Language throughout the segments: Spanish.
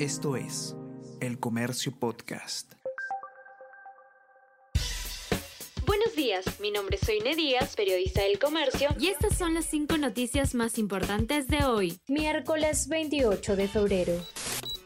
Esto es El Comercio Podcast. Buenos días, mi nombre es Soine Díaz, periodista del Comercio, y estas son las cinco noticias más importantes de hoy, miércoles 28 de febrero.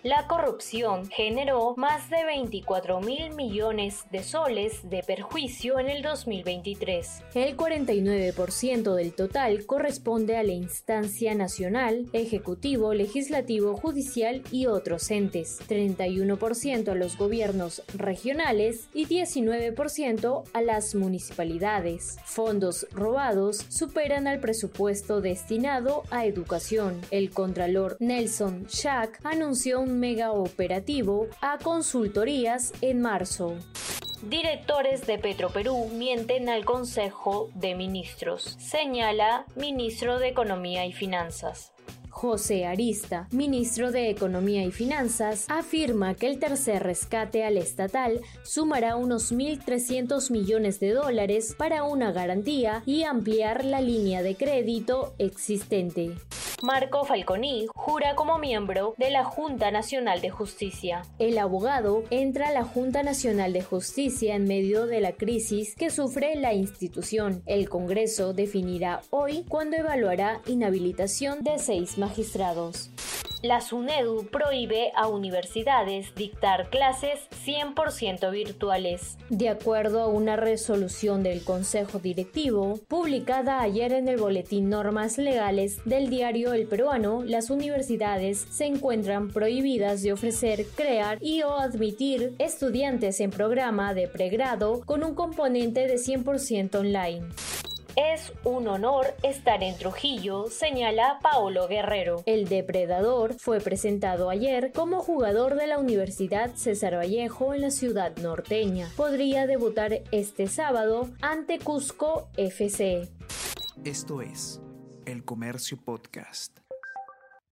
La corrupción generó más de 24 mil millones de soles de perjuicio en el 2023. El 49% del total corresponde a la instancia nacional, ejecutivo, legislativo, judicial y otros entes, 31% a los gobiernos regionales y 19% a las municipalidades. Fondos robados superan al presupuesto destinado a educación. El contralor Nelson Schack anunció un mega operativo a consultorías en marzo. Directores de Petroperú mienten al Consejo de Ministros, señala ministro de Economía y Finanzas. José Arista, ministro de Economía y Finanzas, afirma que el tercer rescate al estatal sumará unos 1.300 millones de dólares para una garantía y ampliar la línea de crédito existente. Marco Falconi jura como miembro de la Junta Nacional de Justicia. El abogado entra a la Junta Nacional de Justicia en medio de la crisis que sufre la institución. El Congreso definirá hoy cuándo evaluará inhabilitación de seis magistrados. La SUNEDU prohíbe a universidades dictar clases 100% virtuales. De acuerdo a una resolución del Consejo Directivo, publicada ayer en el Boletín Normas Legales del diario El Peruano, las universidades se encuentran prohibidas de ofrecer, crear y o admitir estudiantes en programa de pregrado con un componente de 100% online. Es un honor estar en Trujillo, señala Paolo Guerrero. El depredador fue presentado ayer como jugador de la Universidad César Vallejo en la ciudad norteña. Podría debutar este sábado ante Cusco FC. Esto es El Comercio Podcast.